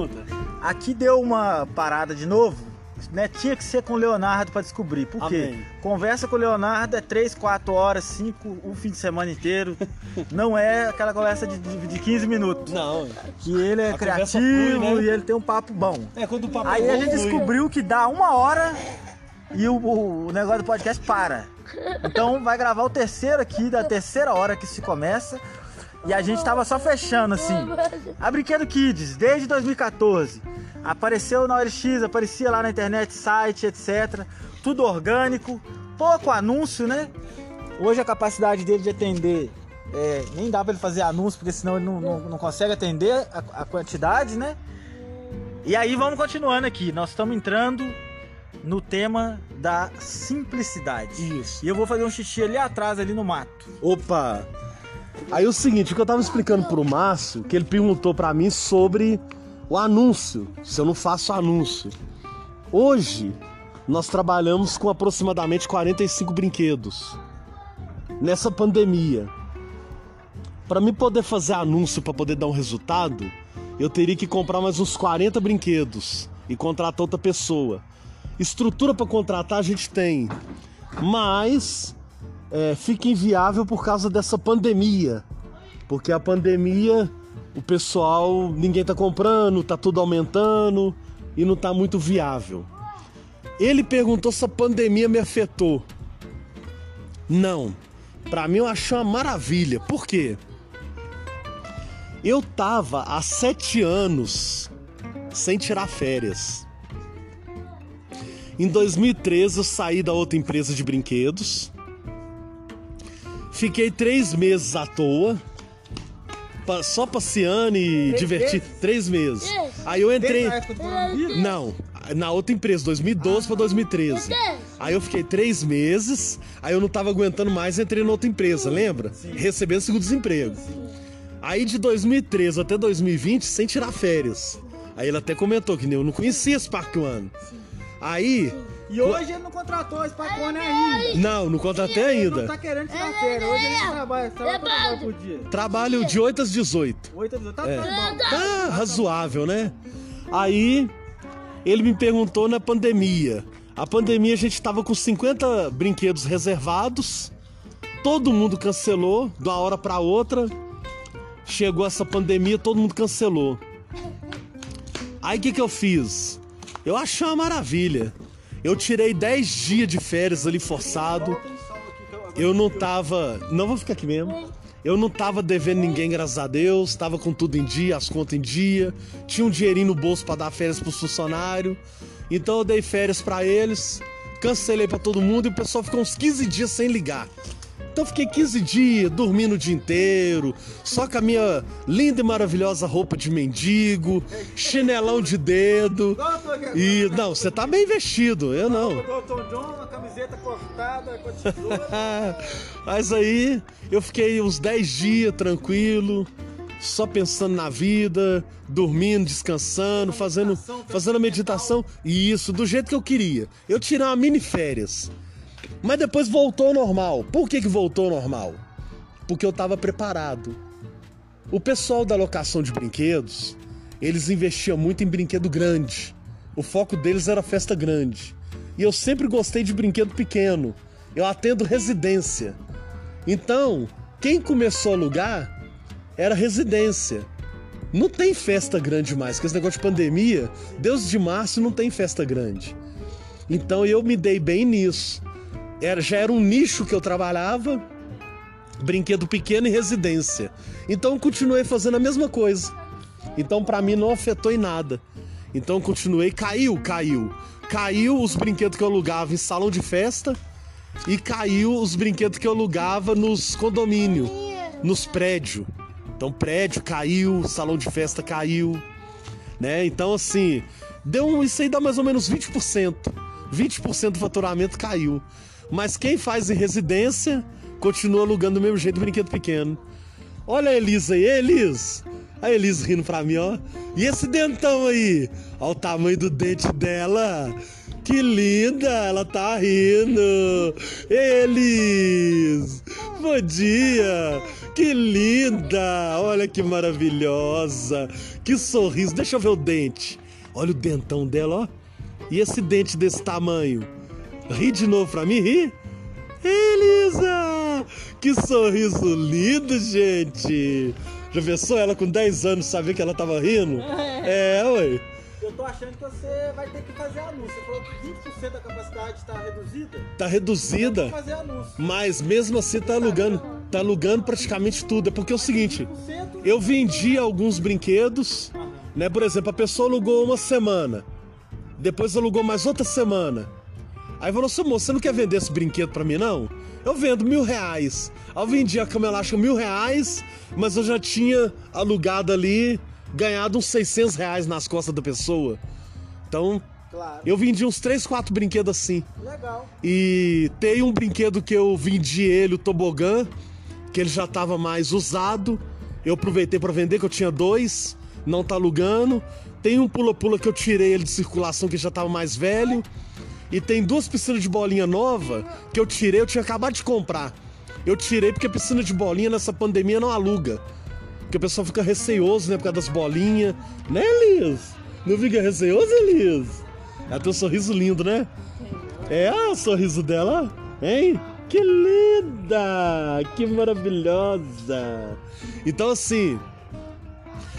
Conta. Aqui deu uma parada de novo, né? Tinha que ser com o Leonardo pra descobrir. Por quê? Amém. Conversa com o Leonardo é 3, 4 horas, 5, o fim de semana inteiro. Não é aquela conversa de, de, de 15 minutos. Não. Que ele é A criativo flui, né? e ele tem um papo bom. É quando o papo Aí é a bom, gente flui. descobriu que dá uma hora e o- o negócio do podcast para. Então vai gravar o terceiro aqui, da terceira hora que se começa. E a gente tava só fechando assim. A Brinquedo Kids, desde 2014. Apareceu na OLX, aparecia lá na internet, site, etc. Tudo orgânico, pouco anúncio, né? Hoje a capacidade dele de atender, é, nem dá pra ele fazer anúncio, porque senão ele não, não- não consegue atender a- a quantidade, né? E aí vamos continuando aqui. Nós estamos entrando no tema da simplicidade. Isso. E eu vou fazer um xixi ali atrás, ali no mato. Opa! Aí o seguinte, o que eu tava explicando pro Márcio, que ele perguntou pra mim sobre o anúncio, se eu não faço anúncio. Hoje, nós trabalhamos com aproximadamente 45 brinquedos. Nessa pandemia. Pra mim poder fazer anúncio pra poder dar um resultado, eu teria que comprar mais uns 40 brinquedos e contratar outra pessoa. Estrutura pra contratar a gente tem, mas é, fica inviável por causa dessa pandemia. Porque a pandemia, o pessoal, ninguém tá comprando, tá tudo aumentando e não tá muito viável. Ele perguntou se a pandemia me afetou. Não. Pra mim eu achei uma maravilha. Por quê? Eu tava há sete anos sem tirar férias. Em 2013 eu saí da outra empresa de brinquedos. Fiquei três meses à toa. Só passeando e Três divertir. meses? Três meses. Aí eu entrei. Não, na outra empresa, 2012 pra 2013. Aí eu fiquei três meses, aí eu não tava aguentando mais, entrei na outra empresa, lembra? Recebendo seguro-desemprego. Aí de 2013 até 2020, sem tirar férias. Aí ele até comentou que eu não conhecia esse Park One. Aí, E hoje ele não contratou esse Pacone ainda. não, não contratei Ele não ainda. tá querendo tirar férias. Hoje ele não trabalha. Trabalha quantas horas por dia? Trabalho de 8 às 18. 8 a Tá, É. tá bom. Tá razoável, né? Aí ele me perguntou na pandemia. A pandemia a gente tava com 50 brinquedos reservados. Todo mundo cancelou de uma hora pra outra. Chegou essa pandemia, todo mundo cancelou. Aí o que, que eu fiz? Eu achei uma maravilha. Eu tirei 10 dias de férias ali forçado. Eu não tava. Não vou ficar aqui mesmo. Eu não tava devendo ninguém, graças a Deus. Tava com tudo em dia, as contas em dia. Tinha um dinheirinho no bolso pra dar férias pros funcionários. Então eu dei férias pra eles. Cancelei pra todo mundo e o pessoal ficou uns 15 dias sem ligar. Então eu fiquei 15 dias dormindo o dia inteiro, só com a minha linda e maravilhosa roupa de mendigo, chinelão de dedo. E não, você tá bem vestido, eu não. Camiseta cortada. Mas aí eu fiquei uns 10 dias tranquilo, só pensando na vida, dormindo, descansando, fazendo, fazendo a meditação. E isso, do jeito que eu queria. Eu tirei uma mini férias. Mas depois voltou ao normal. Por que, que voltou ao normal? Porque eu tava preparado. O pessoal da locação de brinquedos, eles investiam muito em brinquedo grande. O foco deles era festa grande. E eu sempre gostei de brinquedo pequeno. Eu atendo residência. Então, quem começou a alugar era residência. Não tem festa grande mais, com esse negócio de pandemia, Deus de março não tem festa grande. Então eu me dei bem nisso. Era, já era um nicho que eu trabalhava, brinquedo pequeno e residência. Então continuei fazendo a mesma coisa. Então pra mim não afetou em nada. Então continuei, caiu, caiu. Caiu os brinquedos que eu alugava em salão de festa e caiu os brinquedos que eu alugava nos condomínios, nos prédios. Então prédio caiu, salão de festa caiu, né? Então assim, deu um, isso aí dá mais ou menos 20%. 20% do faturamento caiu. Mas quem faz em residência continua alugando do mesmo jeito brinquedo pequeno. Olha a Elisa aí, Elis. A Elisa rindo pra mim, ó. E esse dentão aí? Olha o tamanho do dente dela. Que linda, ela tá rindo. Elis, bom dia. Que linda! Olha que maravilhosa! Que sorriso! Deixa eu ver o dente. Olha o dentão dela, ó. E esse dente desse tamanho? Ri de novo pra mim, ri? Elisa! Que sorriso lindo, gente! Já pensou ela com 10 anos saber que ela tava rindo? É, ué. Eu tô achando que você vai ter que fazer anúncio. Você falou que 20% da capacidade está reduzida. Tá reduzida, fazer anúncio. mas mesmo assim tá alugando. Tá alugando praticamente tudo. É porque é o seguinte, 20%. eu vendi alguns brinquedos, né? Por exemplo, a pessoa alugou uma semana. Depois alugou mais outra semana. Aí falou assim, moço, você não quer vender esse brinquedo pra mim, não? Eu vendo mil reais. Aí eu vendi a cama elástica mil reais, mas eu já tinha alugado ali, ganhado uns 600 reais nas costas da pessoa. Então, Claro. eu vendi uns 3, 4 brinquedos assim. Legal. E tem um brinquedo que eu vendi ele, o tobogã, que ele já tava mais usado. Eu aproveitei para vender, que eu tinha dois, não tá alugando. Tem um pula-pula que eu tirei ele de circulação, que já tava mais velho. E tem duas piscinas de bolinha nova que eu tirei, eu tinha acabado de comprar. Eu tirei porque piscina de bolinha nessa pandemia não aluga. Porque o pessoal fica receoso, né, por causa das bolinhas. Né, Liz? Não fica receoso, Liz? Ela tem um sorriso lindo, né? É o sorriso dela, hein? Que linda! Que maravilhosa! Então, assim,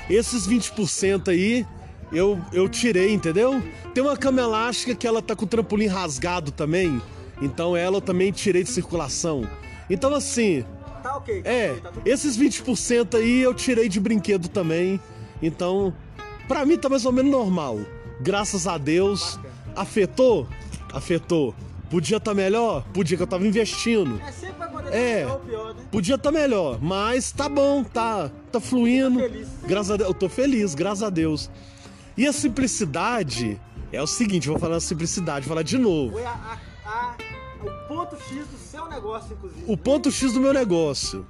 esses 20% aí eu, eu tirei, entendeu? Tem uma cama elástica que ela tá com o trampolim rasgado também, então ela eu também tirei de circulação. Então, assim, Tá ok. é, Tá esses 20% aí eu tirei de brinquedo também. Então, pra mim tá mais ou menos normal. Graças a Deus. Afetou? Afetou. Podia tá melhor? Podia que eu tava investindo. É sempre vai acontecer É. pior ou pior, né? Podia tá melhor, mas tá bom, tá, tá fluindo. Tá feliz. Graças a Deus, eu tô feliz, graças a Deus. E a simplicidade é o seguinte, vou falar a simplicidade, vou falar de novo. Foi a, a- a- o ponto X do seu negócio, inclusive. O ponto X do meu negócio.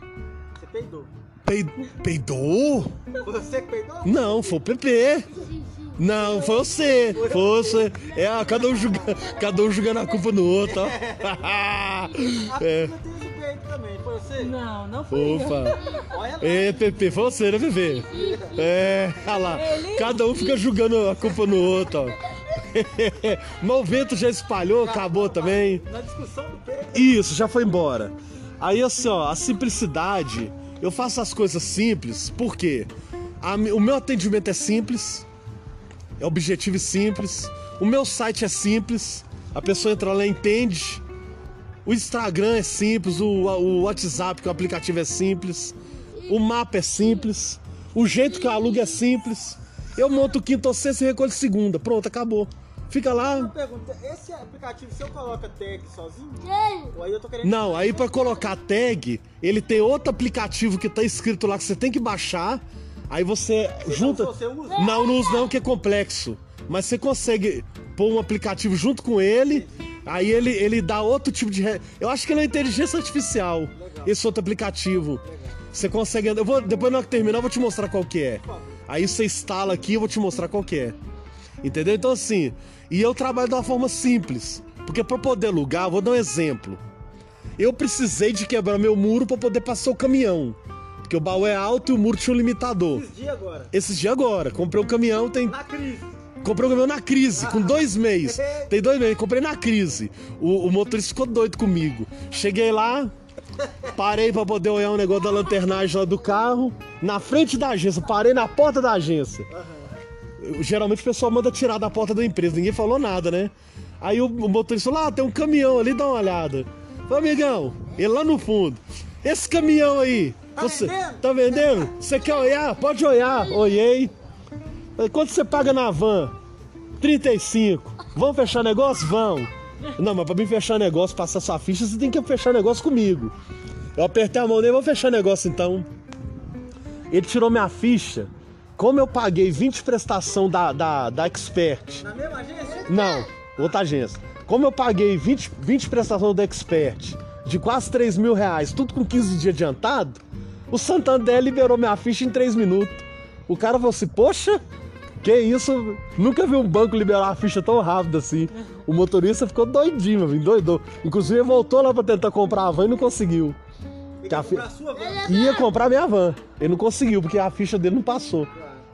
Você peidou. Pei- Peidou? Foi você que peidou? Não, foi o PP. Não, foi você. Foi você. É, cada um, julga, cada um julgando a culpa no outro, ó. É. também. Foi você? Não, não foi. Ufa. Olha lá. É, PP, foi você, né, PP? É, olha lá. Cada um fica julgando a culpa no outro, ó. Mas o vento já espalhou, acabou também. Na discussão do peito. Isso, já foi embora. Aí assim, ó, a simplicidade, eu faço as coisas simples, por quê? A mi- o meu atendimento é simples, é objetivo e simples. O meu site é simples, a pessoa entra lá e entende. O Instagram é simples, o, o WhatsApp, que é o aplicativo, é simples. O mapa é simples. O jeito que eu alugo é simples. Eu monto quinta ou sexta e recolho segunda. Pronto, acabou. Fica lá, Uma pergunta, esse aplicativo, se eu coloca tag sozinho, ou aí eu tô querendo... Não, aí pra colocar tag, ele tem outro aplicativo que tá escrito lá que você tem que baixar. Aí você junta. usou, você usa? Não, não usa não, que é complexo. Mas você consegue pôr um aplicativo junto com ele. Aí ele, ele dá outro tipo de. re- Eu acho que ele é inteligência artificial. Esse outro aplicativo. Você consegue. Eu vou, depois na hora que terminar, eu vou te mostrar qual que é. Aí você instala aqui e eu vou te mostrar qual que é. Entendeu? Então assim. E eu trabalho de uma forma simples. Porque pra poder alugar, vou dar um exemplo. Eu precisei de quebrar meu muro pra poder passar o caminhão. Porque o baú é alto e o muro tinha um limitador. Esses dias agora, Esses dias agora, comprei o caminhão, tem. na crise. Comprei o caminhão na crise, com dois meses. Tem dois meses, comprei na crise. O, o motorista ficou doido comigo. Cheguei lá, parei pra poder olhar um negócio da lanternagem lá do carro. Na frente da agência, parei na porta da agência. Geralmente o pessoal manda tirar da porta da empresa, ninguém falou nada, né? Aí o, o motorista falou: ah, tem um caminhão ali, dá uma olhada. Falei, amigão, ele lá no fundo. Esse caminhão aí, Tá você vendendo? tá vendendo? Você quer olhar? Pode olhar. Olhei. Falei, Quanto você paga na van? 35. Vamos fechar negócio? Vão. Não, mas pra mim fechar negócio, passar sua ficha, você tem que fechar negócio comigo. Eu apertei a mão dele, vamos fechar negócio então. Ele tirou minha ficha. Como eu paguei 20 prestação da, da, da Expert. Na mesma agência? Não, outra agência. Como eu paguei 20, 20 prestação da Expert de quase 3 mil reais, tudo com 15 dias adiantado, o Santander liberou minha ficha em 3 minutos. O cara falou assim, poxa, que isso? Nunca vi um banco liberar a ficha tão rápido assim. O motorista ficou doidinho, meu, doidou. Inclusive voltou lá pra tentar comprar a van e não conseguiu. Ele Que a fi- comprar a sua van. Ia comprar minha van. Ele não conseguiu, porque a ficha dele não passou.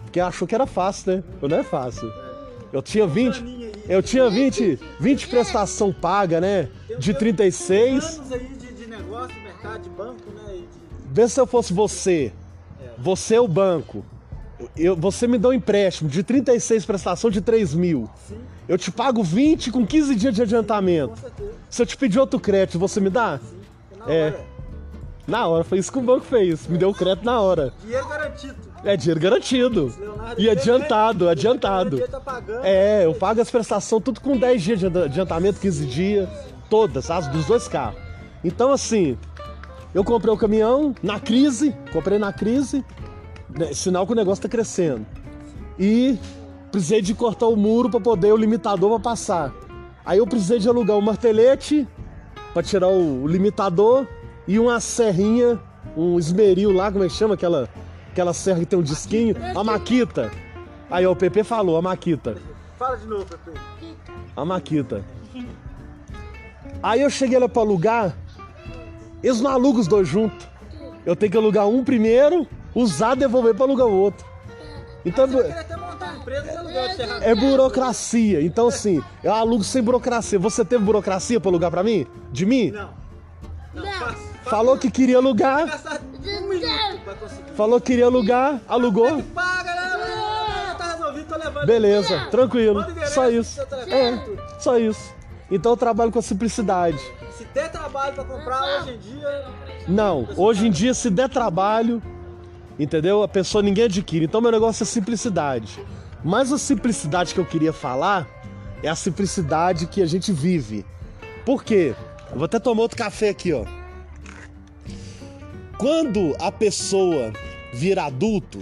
Porque achou que era fácil, né? Mas não é fácil. Eu tinha 20. Eu tinha 20, 20 prestação paga, né? De 36. anos aí de, negócio, mercado, de banco, né? e Vê se eu fosse você. Você é o banco. Eu, você me dá um empréstimo de 36 prestação de 3 mil. Sim, Eu te pago 20 com 15 dias de adiantamento. Se eu te pedir outro crédito, você me dá? Na É. hora. Na hora, foi isso que o banco fez. Me deu o crédito na hora. Dinheiro garantido. É dinheiro garantido. Leonardo, E adiantado, ele- adiantado. Tá pagando. É, eu pago as prestações tudo com 10 dias de adi- adiantamento, 15 dias, todas, as dos dois carros. Então, assim, eu comprei o caminhão na crise, comprei na crise, sinal que o negócio tá crescendo. E precisei de cortar o muro para poder o limitador pra passar. Aí eu precisei de alugar um martelete para tirar o, limitador e uma serrinha, um esmeril lá, como é que chama aquela, aquela serra que tem um disquinho? A maquita. Aí ó, o PP falou, a maquita. Fala de novo, Pepe. A Maquita. Aí eu cheguei lá pra alugar, eles não alugam os dois juntos. Eu tenho que alugar um primeiro, usar, devolver pra alugar o outro. Então Eu queria até montar uma empresa de aluguel de serra. é burocracia. Então assim, eu alugo sem burocracia. Você teve burocracia pra alugar pra mim? De mim? Não. Não, faço. Falou que queria alugar, um falou que queria alugar, alugou. Paga, né? Tá resolvido, tô levando. Beleza, tranquilo. Só isso. É, só isso. Então eu trabalho com a simplicidade. Se der trabalho pra comprar hoje em dia, Não, hoje em dia, se der trabalho, entendeu? A pessoa ninguém adquire. Então, meu negócio é simplicidade. Mas a simplicidade que eu queria falar é a simplicidade que a gente vive. Por quê? Eu vou até tomar outro café aqui, ó. Quando a pessoa vira adulto,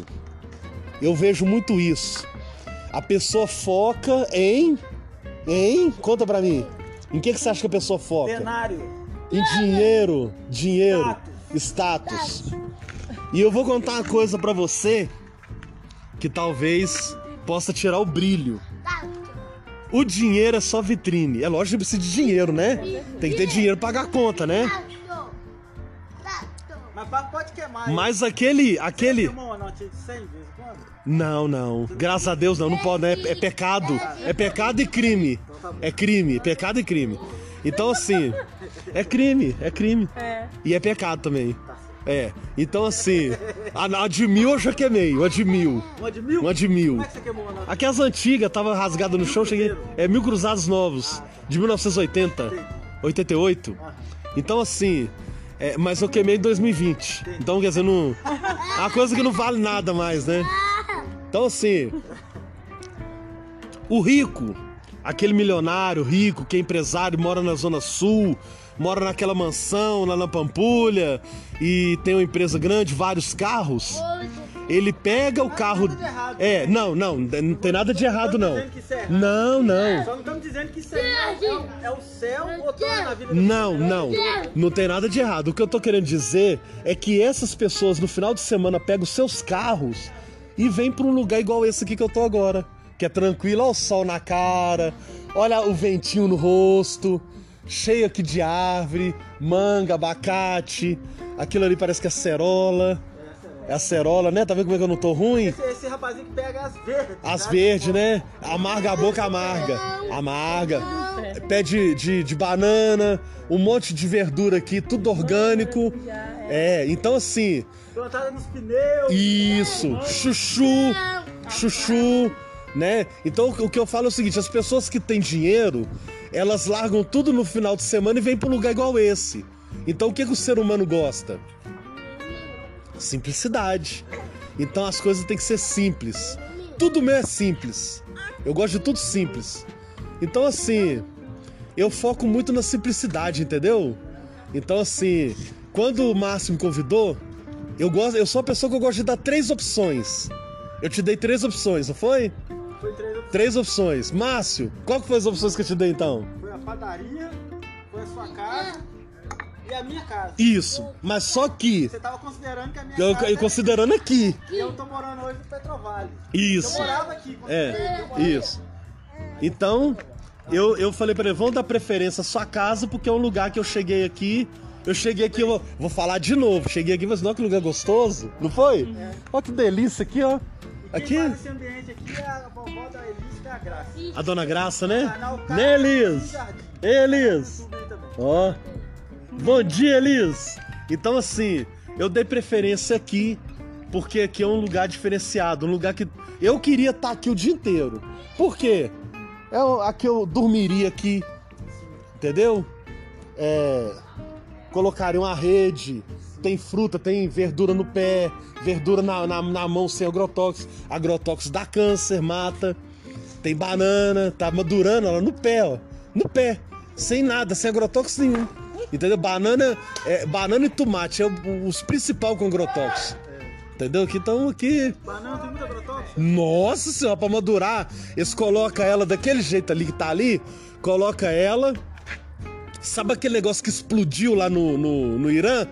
eu vejo muito isso. A pessoa foca em. Em? Conta pra mim. Em que, que você acha que a pessoa foca? cenário. Em dinheiro, dinheiro, status. E eu vou contar uma coisa pra você que talvez possa tirar o brilho. O dinheiro é só vitrine. É lógico que precisa de dinheiro, né? Tem que ter dinheiro pra pagar a conta, né? Mas pa- pode queimar. aí. Mas aquele, aquele, Queimou uma notinha de 100 vezes quando? não, não. Graças a Deus não, não pode, né? É pecado. É pecado e crime. É crime, pecado e crime. Então assim, é crime, é crime. É. E é pecado também. É. Então assim, a, a de mil eu já queimei, uma de mil. Uma de mil? Uma de mil. Como é que você queimou uma nota? Aquelas antigas, tava rasgada no chão, cheguei. É mil cruzados novos, de 1980, 88. Então assim, é, mas eu queimei em 2020. Então, quer dizer, não. É uma coisa que não vale nada mais, né? Então assim. O rico, aquele milionário rico que é empresário, mora na Zona Sul, mora naquela mansão lá na Pampulha e tem uma empresa grande, vários carros. Ele pega o carro. nada de errado. É, não, não, não tem nada de errado, não. dizendo que isso é. Não, não. Só não estamos dizendo que isso é, é o- é o céu botando na vida da Não, não. Não tem nada de errado. O que eu tô querendo dizer é que essas pessoas no final de semana pegam os seus carros e vêm pra um lugar igual esse aqui que eu tô agora. Que é tranquilo, olha o sol na cara, olha o ventinho no rosto, cheio aqui de árvore, manga, abacate. Aquilo ali parece que é cerola. É a cerola, né? Tá vendo como é que eu não tô ruim? Esse, esse rapazinho que pega as verdes. As né? verdes, né? Amarga a boca, amarga. Amarga. Pé de, de, de banana, um monte de verdura aqui, tudo orgânico. É, então assim, Plantada nos pneus. isso, chuchu, chuchu, né? Então o que eu falo é o seguinte: as pessoas que têm dinheiro, elas largam tudo no final de semana e vêm para um lugar igual esse. Então o que, que o ser humano gosta? Simplicidade. Então as coisas têm que ser simples. Tudo meu é simples. Eu gosto de tudo simples. Então assim, eu foco muito na simplicidade, entendeu? Então assim, quando o Márcio me convidou, eu gosto, eu sou a pessoa que eu gosto de dar três opções. Eu te dei três opções, não foi? Três opções. Márcio, qual que foi as opções que eu te dei então? foi a padaria, foi a sua casa e a minha casa. Isso. Mas só que Você tava considerando que a minha eu, casa. eu considerando aqui. E eu tô morando hoje no Petrovale. Eu Isso. morava aqui. É, eu morava isso. Então, eu, eu falei pra ele, vamos dar preferência à sua casa, porque é um lugar que eu cheguei aqui Eu cheguei aqui, eu vou, vou falar de novo. Cheguei aqui, mas não que lugar gostoso, não foi? Olha que delícia aqui, ó. Aqui, esse ambiente aqui é a vovó da Elis, que é a Graça. a dona Graça, né? Né, Elis? Jardim. Elis! Ó. Bom dia, Elis! Então, assim, eu dei preferência aqui, porque aqui é um lugar diferenciado, um lugar que eu queria estar aqui o dia inteiro. Por quê? É aqui eu dormiria aqui, entendeu? É, colocaria uma rede, tem fruta, tem verdura no pé, verdura na, na, na mão sem agrotóxico. Agrotóxico dá câncer, mata. Tem banana, tá madurando ela no pé, ó. No pé. Sem nada, sem agrotóxico nenhum. Entendeu? Banana, é, banana e tomate é o- os principais com agrotóxico. Entendeu? Que estão aqui. Banana tem muita agrotóxico? Nossa senhora, pra madurar, eles colocam ela daquele jeito ali que tá ali, coloca ela. Sabe aquele negócio que explodiu lá no, no, no Irã?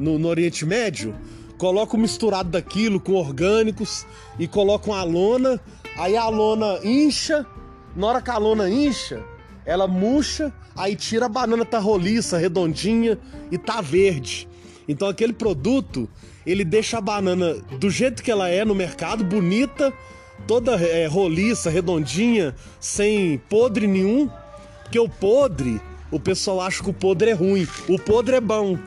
No, no Oriente Médio? Colocam misturado daquilo com orgânicos e colocam a lona. Aí a lona incha. Na hora que a lona incha, ela murcha, aí tira a banana tá roliça, redondinha e tá verde. Então aquele produto, ele deixa a banana do jeito que ela é no mercado, bonita, toda é, roliça, redondinha, sem podre nenhum. Porque o podre, o pessoal acha que o podre é ruim. O podre é bom.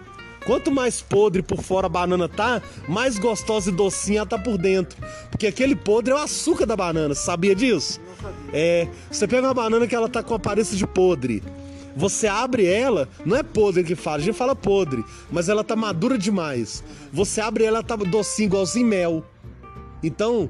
Quanto mais podre por fora a banana tá, mais gostosa e docinha ela tá por dentro. Porque aquele podre é o açúcar da banana, você sabia disso? É, você pega uma banana que ela tá com aparência de podre. Você abre ela, não é podre que fala, a gente fala podre, mas ela tá madura demais. Você abre ela, ela tá docinha, igualzinho mel. Então,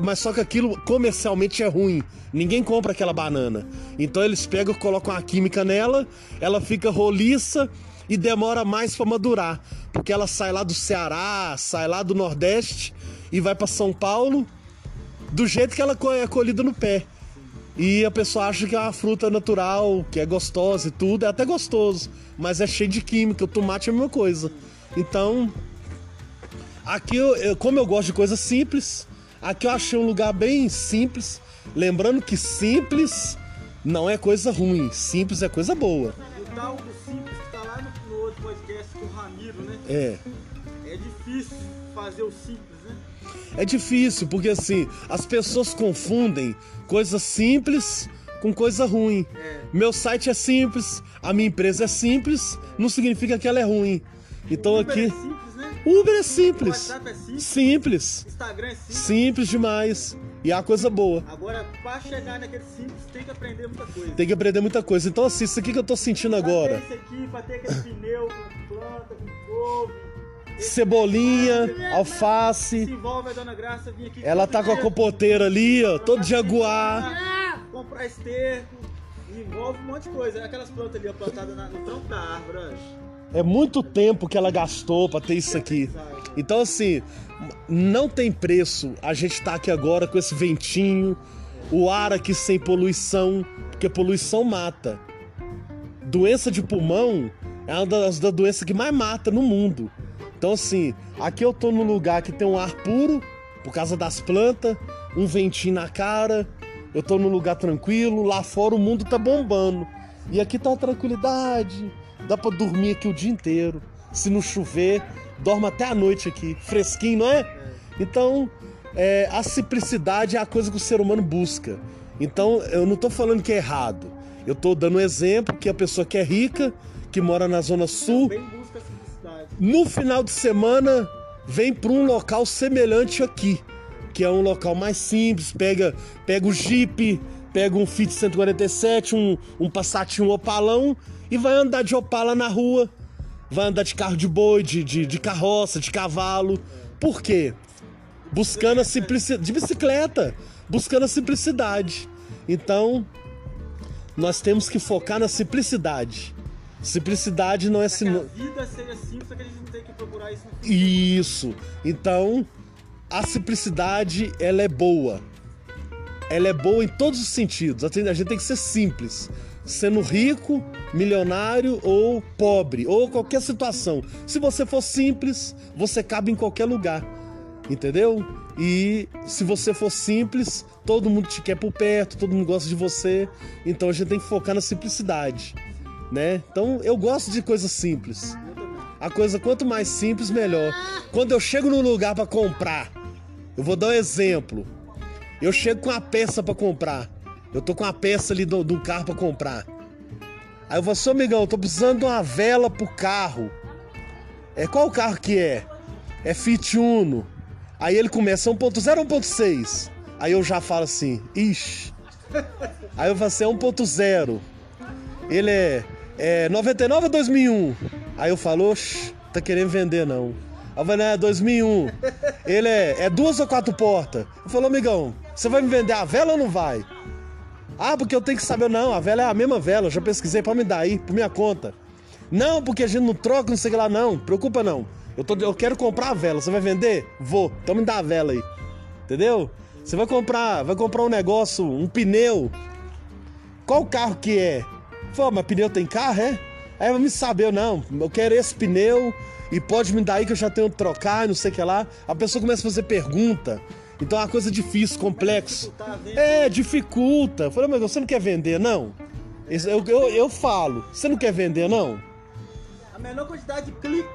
mas só que aquilo comercialmente é ruim. Ninguém compra aquela banana. Então eles pegam, colocam a química nela, ela fica roliça e demora mais pra madurar, porque ela sai lá do Ceará, sai lá do Nordeste e vai pra São Paulo do jeito que ela é colhida no pé. E a pessoa acha que é uma fruta natural, que é gostosa e tudo, é até gostoso, mas é cheio de química, o tomate é a mesma coisa. Então, aqui, eu, eu- como eu gosto de coisas simples, aqui eu achei um lugar bem simples. Lembrando que simples não é coisa ruim, simples é coisa boa. O tal do simples podcast com o Ramiro, né? É. É difícil fazer o simples, né? É difícil, porque assim, as pessoas confundem coisa simples com coisa ruim. É. Meu site é simples, a minha empresa é simples, não significa que ela é ruim. Então Uber aqui. é simples, né? Uber é simples. WhatsApp é simples. Simples. Instagram é simples. Simples demais. E é uma coisa boa. Agora, pra chegar naquele simples, tem que aprender muita coisa. Tem que aprender muita coisa. Então, assim, isso aqui que eu tô sentindo agora. Pra ter esse aqui, pra ter aquele pneu Cebolinha, Se alface. envolve a Dona Graça vir aqui. Ela tá com a compoteira ali, ó, todo jaguar. Comprar esterco. Envolve um monte de coisa. Aquelas plantas ali, ó, plantadas no tronco da árvore. É muito tempo que ela gastou pra ter isso aqui. Então, assim, não tem preço a gente tá aqui agora com esse ventinho, o ar aqui sem poluição, porque poluição mata. Doença de pulmão é uma das, das doenças que mais mata no mundo. Então, assim, aqui eu tô num lugar que tem um ar puro, por causa das plantas, um ventinho na cara, eu tô num lugar tranquilo, lá fora o mundo tá bombando. E aqui tá uma tranquilidade, dá pra dormir aqui o dia inteiro. Se não chover, dorme até a noite aqui, fresquinho, não é? Então, é, a simplicidade é a coisa que o ser humano busca. Então, eu não tô falando que é errado. Eu tô dando um exemplo que a pessoa que é rica, que mora na Zona Sul, no final de semana vem para um local semelhante aqui, que é um local mais simples, pega, pega o Jeep, pega um Fit 147, um, um Passatinho Opalão e vai andar de Opala na rua, vai andar de carro de boi, de, de, de carroça, de cavalo. Por quê? Buscando a simplicidade, de bicicleta, buscando a simplicidade. Então, nós temos que focar na simplicidade. Simplicidade não é Que a sinônimo. vida seja simples, só que a gente não tem que procurar isso no Isso. Então, a simplicidade, ela é boa. Ela é boa em todos os sentidos. A gente tem que ser simples. Sendo rico, milionário ou pobre, ou qualquer situação. Se você for simples, você cabe em qualquer lugar. Entendeu? E se você for simples, todo mundo te quer por perto, todo mundo gosta de você. Então a gente tem que focar na simplicidade. Né? Então eu gosto de coisas simples. A coisa quanto mais simples, melhor. Quando eu chego num lugar para comprar, eu vou dar um exemplo. Eu chego com a peça para comprar. Eu tô com a peça ali do, do carro para comprar. Aí eu vou, seu amigão, eu tô precisando de uma vela pro carro. É qual carro que é? É Fit Uno. Aí ele começa 1.0 ou 1.6? Aí eu já falo assim, ixi. Aí eu falo assim, é 1.0. Ele é, é 99 ou 2001? Aí eu falo, tá querendo vender não. Aí eu falo, é 2001. Ele é, é duas ou quatro portas? Eu falo, amigão, você vai me vender a vela ou não vai? Ah, porque eu tenho que saber. Não, a vela é a mesma vela, eu já pesquisei pra me dar aí, por minha conta. Não, porque a gente não troca, não sei o que lá, não. Preocupa não. Eu, tô, eu quero comprar a vela, você vai vender? Vou, então me dá a vela aí. Entendeu? Você vai comprar, vai comprar um negócio, um pneu. Qual carro que é? Pô, mas pneu tem carro, é? Aí vai me saber, não, eu quero esse pneu e pode me dar aí que eu já tenho que trocar, não sei o que lá. A pessoa começa a fazer pergunta. Então é uma coisa difícil, complexo. É, dificulta. Eu falei, mas você não quer vender, não? Eu, eu, eu falo, você não quer vender, não? A menor quantidade de clique.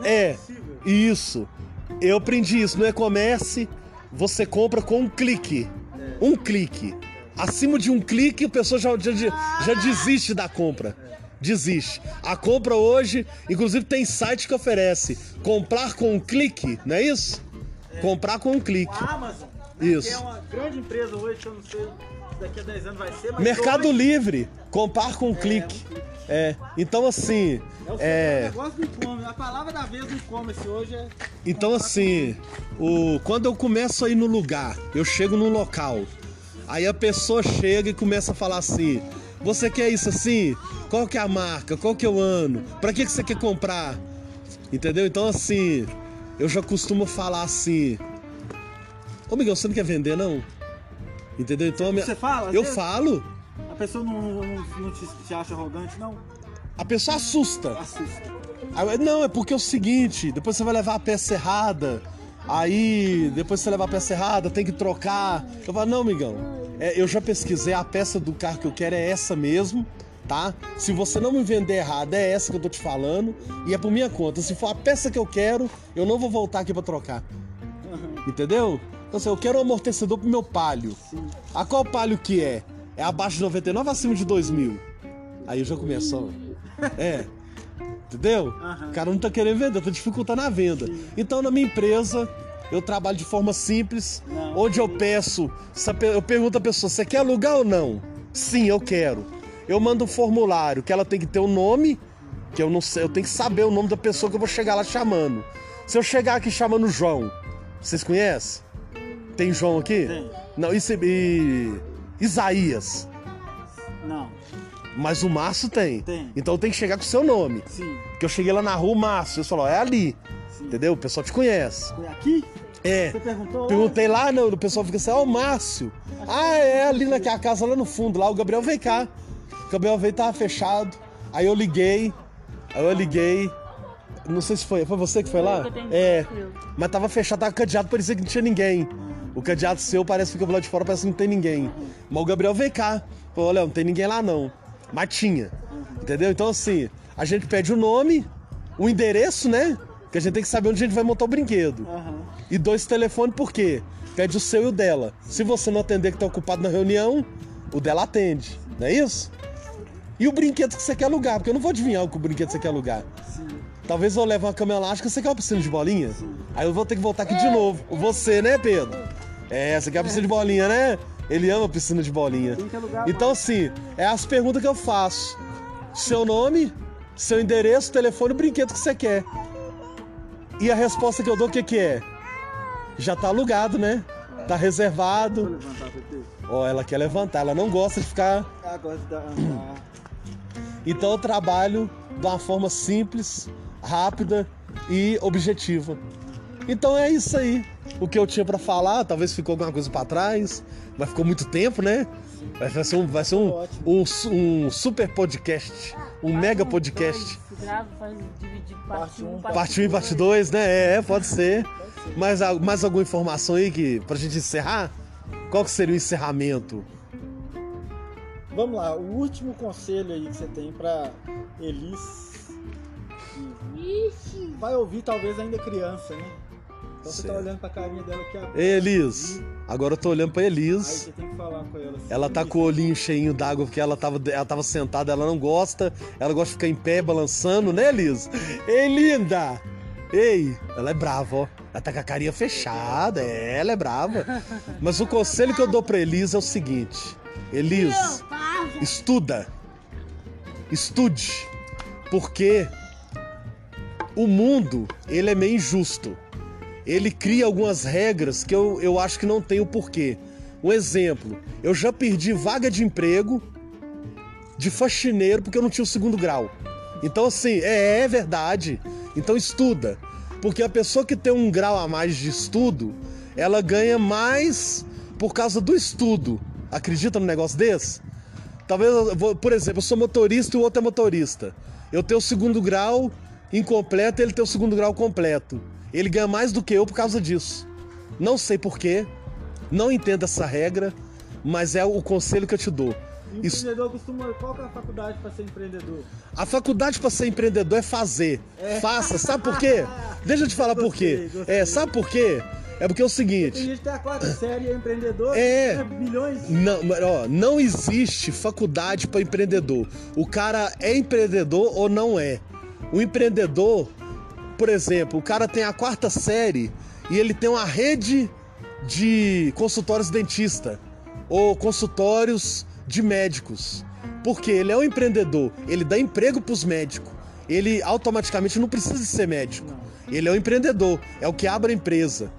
Né? É, possível. isso. Eu aprendi isso no e-commerce. Você compra com um clique. Um clique. Acima de um clique, a pessoa já, já, já desiste da compra. Desiste. A compra hoje, inclusive tem site que oferece comprar com um clique, não é isso? Comprar com um clique. A Amazon. né, Isso. Que é uma grande empresa hoje, eu não sei se daqui a 10 anos vai ser, mas. Mercado hoje Livre, comprar com um clique. É, então assim, É o é, negócio do e-commerce. A palavra da vez do e-commerce hoje é. Então assim, o, quando eu começo a ir no lugar, eu chego num local, aí a pessoa chega e começa a falar assim, você quer isso assim? Qual que é a marca? Qual que é o ano? Pra que, que você quer comprar? Entendeu? Então assim, eu já costumo falar assim, ô Miguel, você não quer vender não? Entendeu? Então minha- Você fala? eu vezes? falo, A pessoa não, não, não te, te acha arrogante, não? a pessoa assusta. Assusta. Não, é porque é o seguinte, depois você vai levar a peça errada. Aí, depois você levar a peça errada, tem que trocar. Eu falo, não, amigão, é, eu já pesquisei, a peça do carro que eu quero é essa mesmo, tá? Se você não me vender errada, é essa que eu tô te falando. E é por minha conta. Se for a peça que eu quero, eu não vou voltar aqui pra trocar. Entendeu? Então assim, eu quero um amortecedor pro meu palio. A qual palio que é? É abaixo de 99 ou acima de 2000? Aí eu já começo, ó. É. Entendeu? Aham. O cara não tá querendo vender, tá dificultando a venda. Então na minha empresa, eu trabalho de forma simples, Não. onde eu peço, eu pergunto à pessoa, você quer alugar ou não? Sim, eu quero. Eu mando um formulário que ela tem que ter o nome, que eu não sei, eu tenho que saber o nome da pessoa que eu vou chegar lá chamando. Se eu chegar aqui chamando João, vocês conhecem? Tem João aqui? Tem. Não, isso e Isaías. Não. Mas o Márcio tem. Tem. Então tem que chegar com o seu nome. Sim. Porque eu cheguei lá na rua, o Márcio, eu falou, é ali. Sim. Entendeu? O pessoal te conhece. Foi aqui? É. Você perguntou? Perguntei lá, não, o pessoal fica assim, ó, o Márcio. Ah, é ali naquela casa lá no fundo, lá o Gabriel veio cá. O Gabriel veio, tava fechado. Aí eu liguei, aí eu liguei. Não sei se foi, foi você que foi lá? É. Mas tava fechado, tava cadeado, parecia que não tinha ninguém. O cadeado seu parece que fica lá de fora, parece que não tem ninguém. Mas o Gabriel veio cá. Falou, olha, não tem ninguém lá não. Mas tinha. Entendeu? Então assim, a gente pede o nome, o endereço, né? Que a gente tem que saber onde a gente vai montar o brinquedo. Aham. E dois telefones por quê? Pede o seu e o dela. Se você não atender que tá ocupado na reunião, o dela atende. Não é isso? E o brinquedo que você quer alugar, porque eu não vou adivinhar o que o brinquedo você quer alugar. Sim. Talvez eu leve uma cama elástica, você quer uma piscina de bolinha? Aí eu vou ter que voltar aqui de novo. Você, né, Pedro? É, você quer uma piscina de bolinha, né? Ele ama piscina de bolinha. Então, assim, é as perguntas que eu faço. Seu nome, seu endereço, telefone, o brinquedo que você quer. E a resposta que eu dou, o que que é? Já tá alugado, né? Tá reservado. Ó, ela quer levantar, ela não gosta de ficar dá. Então eu trabalho de uma forma simples, rápida e objetiva. Então é isso aí. O que eu tinha pra falar, talvez ficou alguma coisa pra trás, mas ficou muito tempo, né? Vai ser um, vai ser um, um, um super podcast, um mega podcast. Grava, faz dividir parte Parte 1, um, Parte 1 e parte 2, né? É, é, pode ser. Mais, al- mais alguma informação aí que, pra gente encerrar? Qual que seria o encerramento? Vamos lá, o último conselho aí que você tem pra Elis, que vai ouvir talvez ainda criança, né? Então você tá olhando pra carinha dela aqui agora. Ei, Elis. Agora eu tô olhando pra Aí Elis. você tem que falar com ela assim. Ela tá "Elis, com o olhinho cheinho d'água porque ela tava, ela tava sentada, ela não gosta. Ela gosta de ficar em pé balançando, né, Elis? Ei, linda! Ei, ela é brava, ó. Ela tá com a carinha fechada, é, ela é brava. Mas o conselho que eu dou pra Elis é o seguinte: Elis, estuda. Estude. Porque o mundo, ele é meio injusto. Ele cria algumas regras que eu, eu acho que não tem o porquê. Um exemplo, eu já perdi vaga de emprego de faxineiro porque eu não tinha o segundo grau. Então, assim, é, é verdade. Então, estuda. Porque a pessoa que tem um grau a mais de estudo, ela ganha mais por causa do estudo. Acredita num negócio desse? Talvez, por exemplo, eu sou motorista e o outro é motorista. Eu tenho o segundo grau incompleto e ele tem o segundo grau completo. Ele ganha mais do que eu por causa disso. Não sei porquê, não entendo essa regra, mas é o conselho que eu te dou. Empreendedor costuma. Qual é a faculdade pra ser empreendedor? a faculdade para ser empreendedor é fazer. Faça. Sabe por quê? Deixa eu te falar por quê. Gostei, gostei. É, sabe por quê? É porque é o Tem seguinte. gente que tem a quarta série e é empreendedor. É. ganha Bilhões. Não, ó, não existe faculdade para empreendedor. O cara é empreendedor ou não é. O empreendedor, por exemplo, o cara tem a quarta série e ele tem uma rede de consultórios dentista ou consultórios de médicos. Porque ele é um empreendedor, ele dá emprego para os médicos. Ele automaticamente não precisa de ser médico. Ele é um empreendedor, é o que abre a empresa.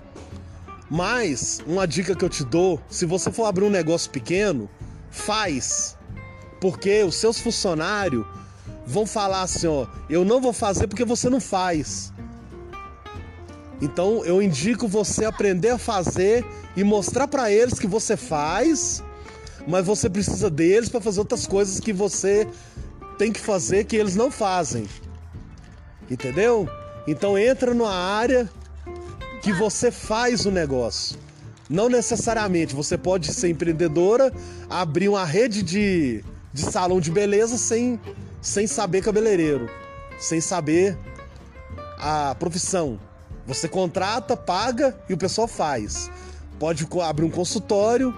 Mas, uma dica que eu te dou: se você for abrir um negócio pequeno, faz. Porque os seus funcionários vão falar assim: ó, eu não vou fazer porque você não faz. Então, eu indico você aprender a fazer e mostrar pra eles que você faz, mas você precisa deles para fazer outras coisas que você tem que fazer que eles não fazem. Entendeu? Então, entra numa área que você faz o negócio. Não necessariamente, você pode ser empreendedora, abrir uma rede de, de salão de beleza sem, sem saber cabeleireiro, sem saber a profissão. Você contrata, paga e o pessoal faz. Pode abrir um consultório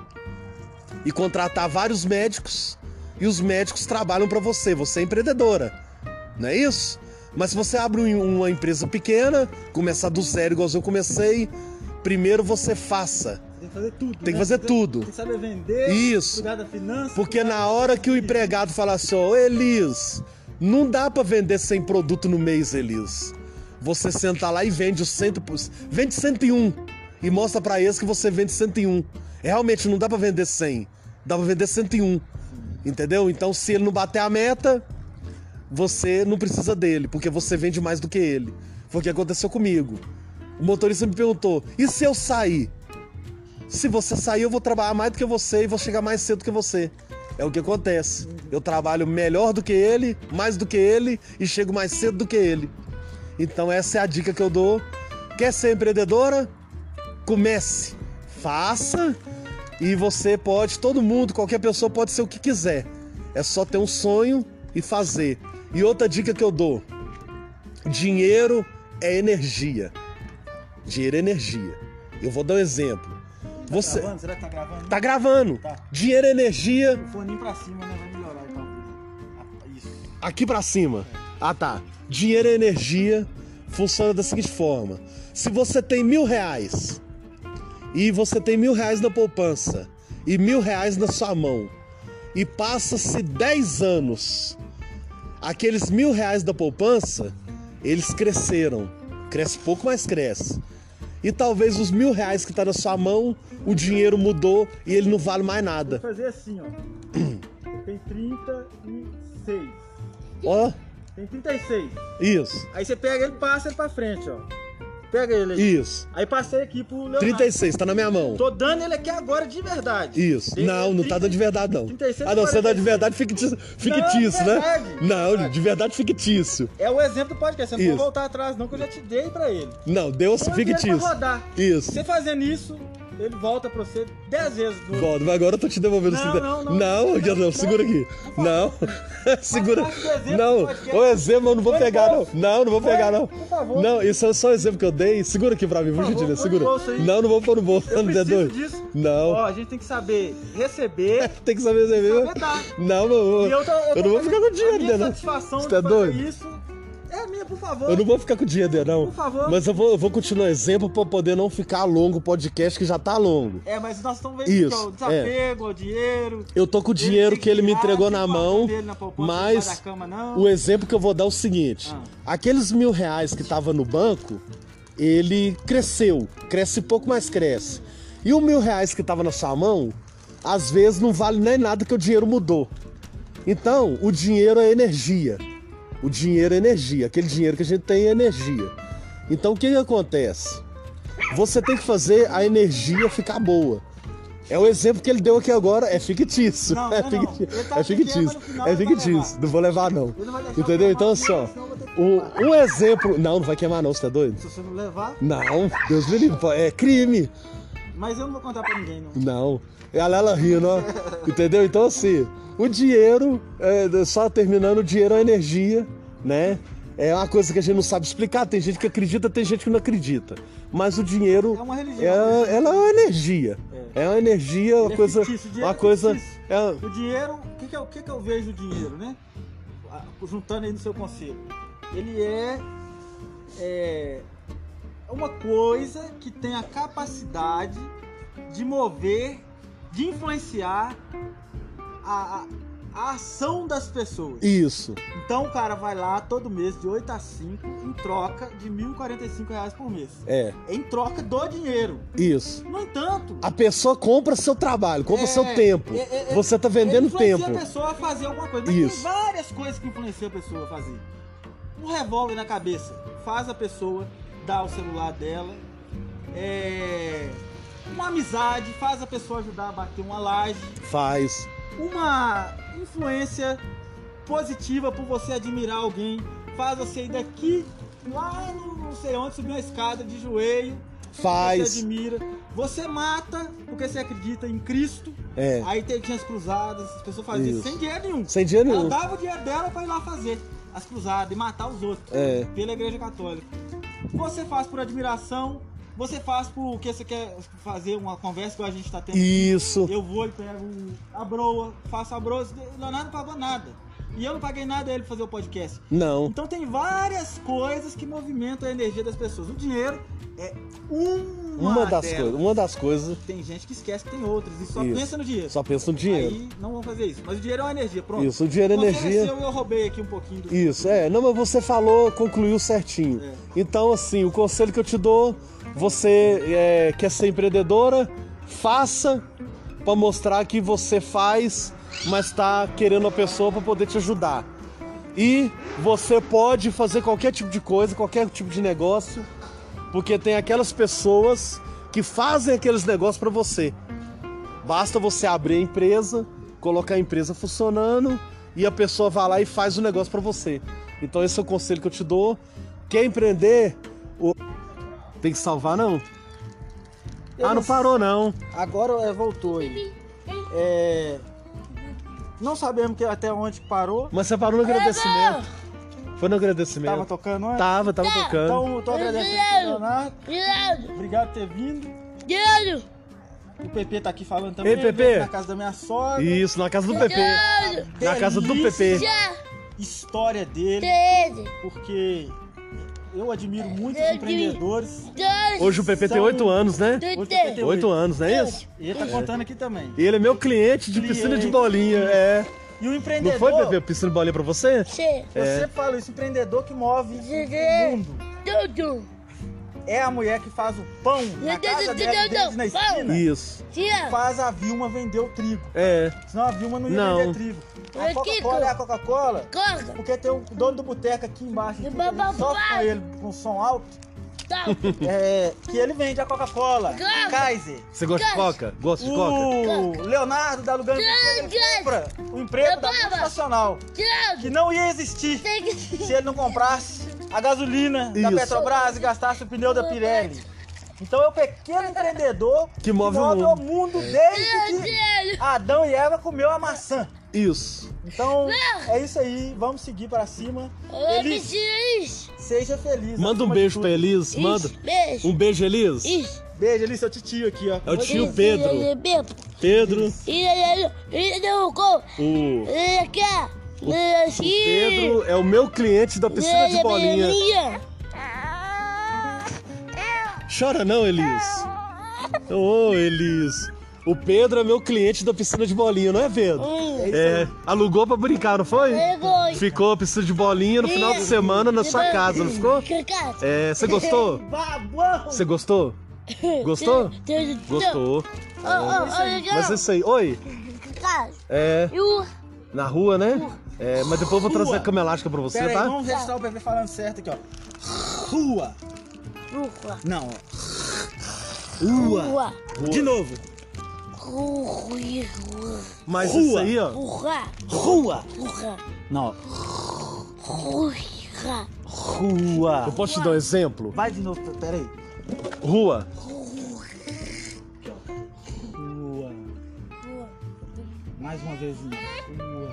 e contratar vários médicos e os médicos trabalham para você. Você é empreendedora, não é isso? Mas se você abre um- uma empresa pequena, começar do zero igual eu comecei, primeiro você faça. Tem que fazer tudo. Tem que né? fazer tudo. Tem que saber vender. Isso. Cuidar da finança. Porque na hora que o empregado fala assim, ó, Elis, não dá pra vender 100 produtos no mês, Elis. Você senta lá e vende os 100, por- vende 101 e mostra pra eles que você vende 101. Realmente não dá pra vender 100, dá pra vender 101. Entendeu? Então se ele não bater a meta, você não precisa dele, porque você vende mais do que ele. Foi o que aconteceu comigo. O motorista me perguntou: "E se eu sair?" Se você sair, eu vou trabalhar mais do que você e vou chegar mais cedo que você. É o que acontece. Eu trabalho melhor do que ele, mais do que ele e chego mais cedo do que ele. Então essa é a dica que eu dou. Quer ser empreendedora? Comece, faça e você pode, todo mundo, qualquer pessoa pode ser o que quiser. É só ter um sonho e fazer. E outra dica que eu dou: dinheiro é energia. Dinheiro é energia. Eu vou dar um exemplo. Tá Você gravando? Será que tá gravando? tá gravando. Tá. Dinheiro é energia O foninho pra cima, né? Vai melhorar então. Isso. aqui pra cima. Ah tá. Dinheiro é energia. Funciona da seguinte forma: se você tem mil reais e você tem mil reais na poupança e mil reais na sua mão e passa-se 10 anos, aqueles mil reais da poupança eles cresceram. Cresce pouco, mas cresce. E talvez os mil reais que tá na sua mão, o dinheiro mudou e ele não vale mais nada. Vou fazer assim, ó. Tem 36. Ó, Tem 36. isso, Aí você pega ele e passa ele pra frente, ó. Pega ele aí. isso. Aí passei aqui pro Leonardo. 36, tá na minha mão. Tô dando ele aqui agora de verdade. Isso. Dei Não, ele não tá 30 dando de verdade, não. 36, Ah, não, você dá de 46. verdade fictício, fictício Não, né? verdade, Não, verdade. de verdade fictício. É o exemplo do podcast. Você não Isso. pode voltar atrás, não, que eu já te dei pra ele. Não, deu-se ele fictício. Pra rodar. Isso. Você fazendo isso, ele volta pra você 10 vezes. No... Volta, mas agora eu tô te devolvendo Não, os 50. não, não. não, não, não, segura aqui. Não. segura. do Não, do o exemplo eu não vou no pegar, não. Não, não vou pegar, não. por favor. Não, isso é só o exemplo que eu dei. Segura aqui pra mim, por gentileza. no Segura. Não, não vou pôr no bolso, não, é preciso doido. disso. Não. Ó, a gente tem que saber receber. Tem que saber dar. Não, não, eu, não vou ficar a dinheiro não. satisfação Você de tá fazer doido? isso é a minha, por favor. Eu não vou ficar com dinheiro dele, não. Por favor. Mas eu vou, eu vou continuar exemplo pra poder não ficar longo o podcast que já tá longo. É, mas nós estamos vendo Isso, que é o desapego, o dinheiro. Eu tô com o dinheiro tem que ele me entregou na 50 mão, na poupança, mas cama, não. o exemplo que eu vou dar é o seguinte: Ah. aqueles mil reais que tava no banco, ele cresceu, cresce pouco, mas cresce. E o mil reais que tava na sua mão, às vezes não vale nem nada que o dinheiro mudou. Então, o dinheiro é energia. O dinheiro é energia. Aquele dinheiro que a gente tem é energia. Então, o que, que acontece? Você tem que fazer a energia ficar boa. É o exemplo que ele deu aqui agora, é fictício. Não, é não, não. fictício. Tá É fictício. final É fictício. Não vou levar, não. Entendeu? eu Então, assim, ó. Um, um exemplo. Não, não vai queimar, não, você tá doido? Se você não levar, Não, Deus me livre. É crime. mas eu não vou contar pra ninguém, não. Não. É a Lela rindo, ó. Entendeu? Então, assim, o dinheiro, é, só terminando, o dinheiro é energia, né? É uma coisa que a gente não sabe explicar. Tem gente que acredita, tem gente que não acredita. Mas o dinheiro. É uma religião. é- ela é uma energia. É, uma energia, uma Ele é coisa. o dinheiro uma é coisa. é- O dinheiro, o que, que, eu, que, que eu vejo o dinheiro, né? Juntando aí no seu conselho. Ele é, é uma coisa que tem a capacidade de mover, de influenciar a, a, a ação das pessoas. Isso. Então o cara vai lá todo mês de 8 a 5 em troca de 1.045 reais por mês. É. Em troca do dinheiro. Isso. No entanto, A pessoa compra seu trabalho, compra É, seu tempo. é, é, é, Você tá vendendo ele influencia tempo. a pessoa a fazer alguma coisa. Mas Isso. tem várias coisas que influenciam a pessoa a fazer. Um revólver na cabeça faz a pessoa dar o celular dela. É, Uma amizade faz a pessoa ajudar a bater uma laje. Faz. Uma influência positiva por você admirar alguém faz você ir daqui lá no não sei onde subir uma escada de joelho. Você Faz. admira. Você mata porque você acredita em Cristo. É. Aí tem, tinha as cruzadas, as pessoas faziam isso Isso. sem dinheiro nenhum. Sem dinheiro Ela nenhum. dava o dinheiro dela pra ir lá fazer as cruzadas e matar os outros. É. Pela igreja católica. Você faz por admiração, você faz porque você quer fazer uma conversa que a gente tá tendo. Isso. Eu vou e pego a broa, faço a broa, Leonardo não pagou nada. E eu não paguei nada a ele fazer o podcast. Não. Então tem várias coisas que movimentam a energia das pessoas. O dinheiro é uma, Uma das delas. coisas. Uma das coisas. Tem gente que esquece que tem outras e só Isso. pensa no dinheiro. Só pensa no dinheiro. Aí não vão fazer isso. Mas o dinheiro é uma energia, pronto. Isso, o dinheiro é Você energia. nasceu eu roubei aqui um pouquinho do. Isso, é. Não, mas você falou, concluiu certinho. É. Então, assim, o conselho que eu te dou, você é, quer ser empreendedora, faça pra mostrar que você faz, mas tá querendo a pessoa pra poder te ajudar. E você pode fazer qualquer tipo de coisa, qualquer tipo de negócio, porque tem aquelas pessoas que fazem aqueles negócios pra você. Basta você abrir a empresa, colocar a empresa funcionando e a pessoa vai lá e faz o negócio pra você. Então esse é o conselho que eu te dou. Quer empreender? Tem que salvar não? Ah, não parou não. Agora é, voltou aí. É... Não sabemos que até onde parou. Mas você parou no agradecimento. Foi no agradecimento. Tava tocando antes. Tava, tava tocando. Então eu tô agradecendo ao Leonardo. Dinheiro! Obrigado por ter vindo. Dinheiro! O PP tá aqui falando também. Ei, PP. Na casa da minha sogra. Isso, na casa do PP. Na casa do Delícia. PP. História dele. Porque eu admiro muitos empreendedores. Hoje o PP tem oito anos, né? Oito anos, não é isso? E ele tá contando aqui também. E ele é meu cliente de piscina de bolinha, é. E o Não empreendedor. foi, Pepe, piscina de bolinha pra você? Che! Eu É. falo isso, empreendedor que move o mundo. Tudo! É a mulher que faz o pão na casa dela, deles na esquina. Isso. Faz a Vilma vender o trigo. É. Senão a Vilma não ia Não. vender trigo. A Coca-Cola é a Coca-Cola Corta! porque tem o dono do boteco aqui embaixo. Que babá. com ele com som alto. Tá! É, que ele vende a Coca-Cola. Coca. Kaiser. Você gosta de coca? Gosta de coca? O Leonardo da Lugano ele compra o emprego da Babá. multinacional que não ia existir Tem que. se ele não comprasse a gasolina da Isso. Petrobras e gastasse o pneu da Pirelli. Então é o pequeno empreendedor Que move o o mundo. mundo desde que Adão e Eva comeu a maçã. Isso. Então é isso aí, vamos seguir pra cima. Elis, Isso. seja feliz. Manda um beijo pra Elis. Manda. Beijo. Um beijo, Elis. Isso. Beijo, Elis, seu tio aqui, ó. É o tio Isso, Pedro. Pedro. Pedro, com. O. Pedro é o meu cliente da piscina de bolinha. Chora não, Elis. Ô, Elis. O Pedro é meu cliente da piscina de bolinha, não é, Pedro? É, alugou pra brincar, não foi? Ficou a piscina de bolinha no final de semana na sua casa, não ficou? É, você gostou? Você gostou? Gostou? Gostou. Mas é isso aí. Oi. É, na rua, né? É, mas depois eu vou trazer a cama elástica pra você, Pera aí, tá? vamos registrar o bebê falando certo aqui, ó. Rua. rua. Não, ó. Rua. Rua. De novo. Rua. Mas Rua. isso aí, ó. Rua. Rua. Rua. Não, ó. Rua. Rua. Eu posso te dar um exemplo? Vai de novo, pera aí. Rua. Rua. Mais uma vez. Rua.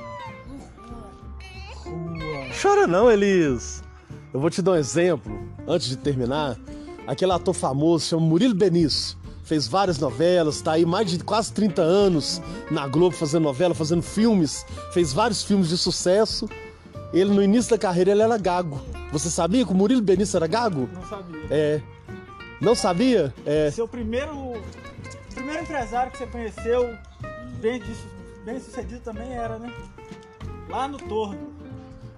Rua. Chora não, Elis. Eu vou te dar um exemplo, antes de terminar. Aquele ator famoso chama Murilo Benício. Fez várias novelas, tá aí mais de quase 30 anos na Globo fazendo novela, fazendo filmes. Fez vários filmes de sucesso. Ele, no início da carreira, ele era gago. Você sabia que o Murilo Benício era gago? Não sabia. É. Não sabia? É. Seu primeiro. Primeiro empresário que você conheceu, bem, bem sucedido também era, né? Lá no torno.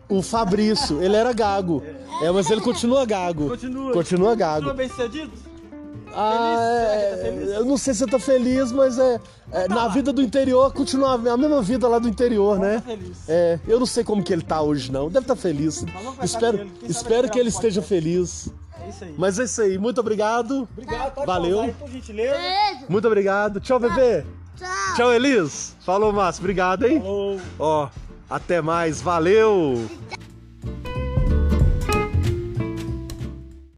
O Fabrício, ele era gago. É, mas ele continua gago. Continua. Continua Continua gago. bem sucedido? Ah, Será que é, tá feliz? eu não sei se você tá feliz, mas é, é, na vida do interior continua a mesma vida lá do interior, né? tá feliz. É, eu não sei como que ele tá hoje não. Deve estar feliz. vamos conversar Espero, espero que ele esteja feliz. É isso aí. Mas é isso aí. Muito obrigado. Obrigado, Valeu. aí, por gentileza. Beijo. Muito obrigado. Tchau, bebê. Tchau. Tchau, Elis. Falou, Márcio. Obrigado, hein? Falou. Ó, até mais. Valeu.